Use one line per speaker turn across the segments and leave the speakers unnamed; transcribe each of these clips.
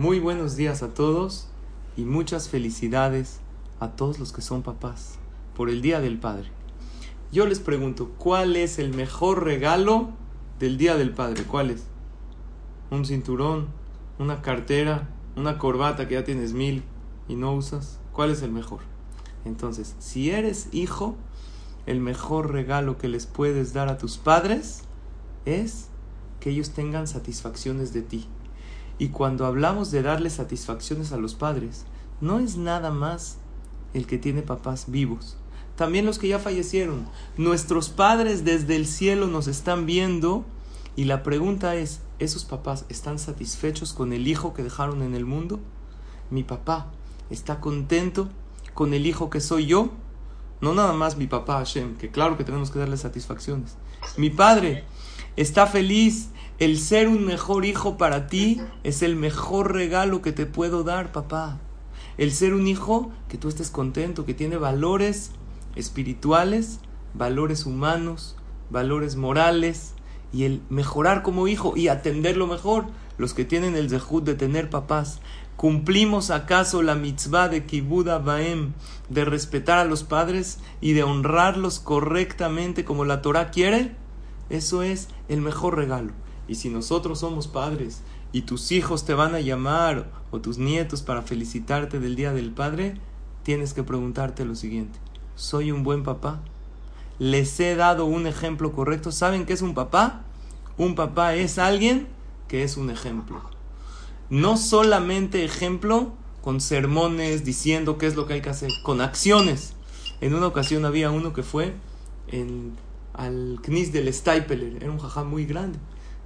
Muy buenos días a todos y muchas felicidades a todos los que son papás por el Día del Padre. Yo les pregunto, ¿cuál es el mejor regalo del Día del Padre? ¿Cuál es? ¿Un cinturón? ¿Una cartera? ¿Una corbata que ya tienes mil y no usas? ¿Cuál es el mejor? Entonces, si eres hijo, el mejor regalo que les puedes dar a tus padres es que ellos tengan satisfacciones de ti. Y cuando hablamos de darle satisfacciones a los padres, no es nada más el que tiene papás vivos. También los que ya fallecieron. Nuestros padres desde el cielo nos están viendo y la pregunta es, ¿esos papás están satisfechos con el hijo que dejaron en el mundo? Mi papá está contento con el hijo que soy yo. No nada más mi papá Hashem, que claro que tenemos que darle satisfacciones. Mi padre está feliz. El ser un mejor hijo para ti es el mejor regalo que te puedo dar, papá. El ser un hijo que tú estés contento, que tiene valores espirituales, valores humanos, valores morales, y el mejorar como hijo y atenderlo mejor. Los que tienen el zehut de tener papás, ¿Cumplimos acaso la mitzvah de Kibuda Baem de respetar a los padres y de honrarlos correctamente como la Torah quiere? Eso es el mejor regalo. Y si nosotros somos padres y tus hijos te van a llamar o tus nietos para felicitarte del Día del Padre, tienes que preguntarte lo siguiente. ¿Soy un buen papá? ¿Les he dado un ejemplo correcto? ¿Saben qué es un papá? Un papá es alguien que es un ejemplo no solamente ejemplo con sermones diciendo qué es lo que hay que hacer, con acciones. En una ocasión había uno que fue en, al Knis del Steipeler, era un jajá muy grande,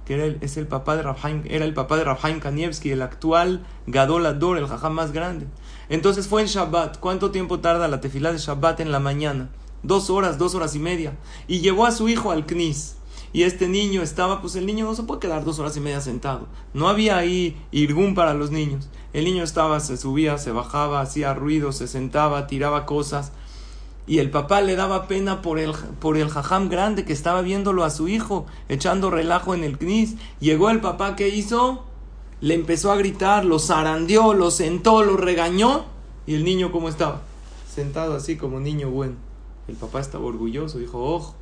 que era el, es el papá de Rabhaim, era el papá de Rabhaim Kanievski, el actual Gadol Ador, el jajá más grande. Entonces fue en Shabbat. ¿Cuánto tiempo tarda la tefilá de Shabbat en la mañana? Dos horas, dos horas y media. Y llevó a su hijo al Knis y este niño estaba, pues el niño no se puede quedar dos horas y media sentado. No había ahí irgún para los niños. El niño estaba, se subía, se bajaba, hacía ruido, se sentaba, tiraba cosas. Y el papá le daba pena por el, por el jajam grande que estaba viéndolo a su hijo, echando relajo en el knis. Llegó el papá, ¿qué hizo? Le empezó a gritar, lo zarandeó, lo sentó, lo regañó. Y el niño, ¿cómo estaba? Sentado así como niño bueno. El papá estaba orgulloso, dijo, ojo,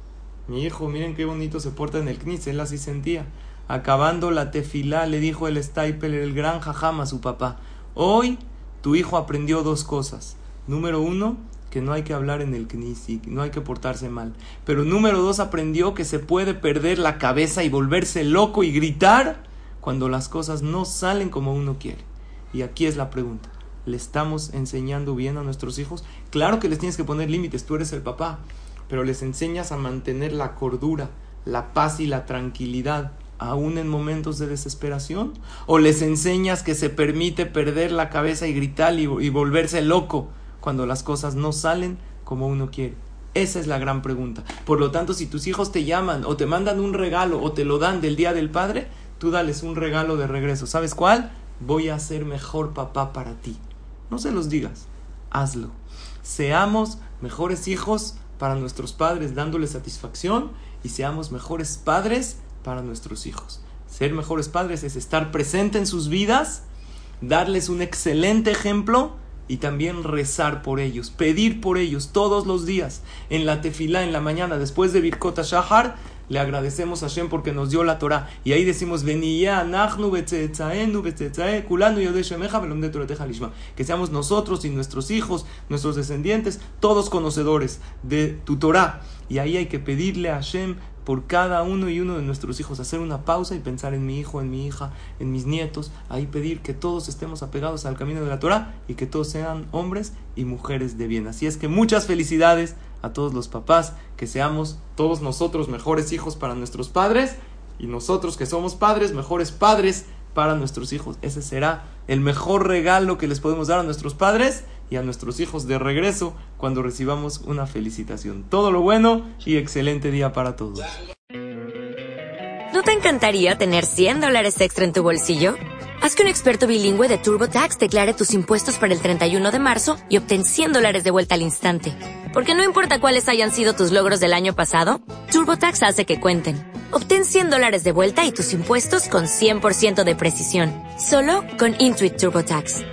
mi hijo, miren qué bonito se porta en el knis, él así sentía. Acabando la tefilá, le dijo el Stipel, el gran jajam a su papá, hoy tu hijo aprendió dos cosas. Número uno, que no hay que hablar en el y no hay que portarse mal. Pero número dos, aprendió que se puede perder la cabeza y volverse loco y gritar cuando las cosas no salen como uno quiere. Y aquí es la pregunta. ¿Le estamos enseñando bien a nuestros hijos? Claro que les tienes que poner límites, tú eres el papá pero les enseñas a mantener la cordura, la paz y la tranquilidad, aún en momentos de desesperación? ¿O les enseñas que se permite perder la cabeza y gritar y, volverse loco cuando las cosas no salen como uno quiere? Esa es la gran pregunta. Por lo tanto, si tus hijos te llaman o te mandan un regalo o te lo dan del Día del Padre, tú dales un regalo de regreso. ¿Sabes cuál? Voy a ser mejor papá para ti. No se los digas, hazlo. Seamos mejores hijos para nuestros padres dándoles satisfacción y seamos mejores padres para nuestros hijos. Ser mejores padres es estar presente en sus vidas, darles un excelente ejemplo y también rezar por ellos, pedir por ellos todos los días en la tefilá en la mañana después de Birkot Shahar le agradecemos a Hashem porque nos dio la Torah. Y ahí decimos, que seamos nosotros y nuestros hijos, nuestros descendientes, todos conocedores de tu Torah. Y ahí hay que pedirle a Hashem por cada uno y uno de nuestros hijos, hacer una pausa y pensar en mi hijo, en mi hija, en mis nietos, ahí pedir que todos estemos apegados al camino de la Torah y que todos sean hombres y mujeres de bien. Así es que muchas felicidades a todos los papás, que seamos todos nosotros mejores hijos para nuestros padres y nosotros que somos padres, mejores padres para nuestros hijos. Ese será el mejor regalo que les podemos dar a nuestros padres y a nuestros hijos de regreso cuando recibamos una felicitación. Todo lo bueno y excelente día para todos.
¿No te encantaría tener 100 dólares extra en tu bolsillo? Haz que un experto bilingüe de TurboTax declare tus impuestos para el 31 de marzo y obtén 100 dólares de vuelta al instante. Porque no importa cuáles hayan sido tus logros del año pasado, TurboTax hace que cuenten. Obtén 100 dólares de vuelta y tus impuestos con 100% de precisión. Solo con Intuit TurboTax.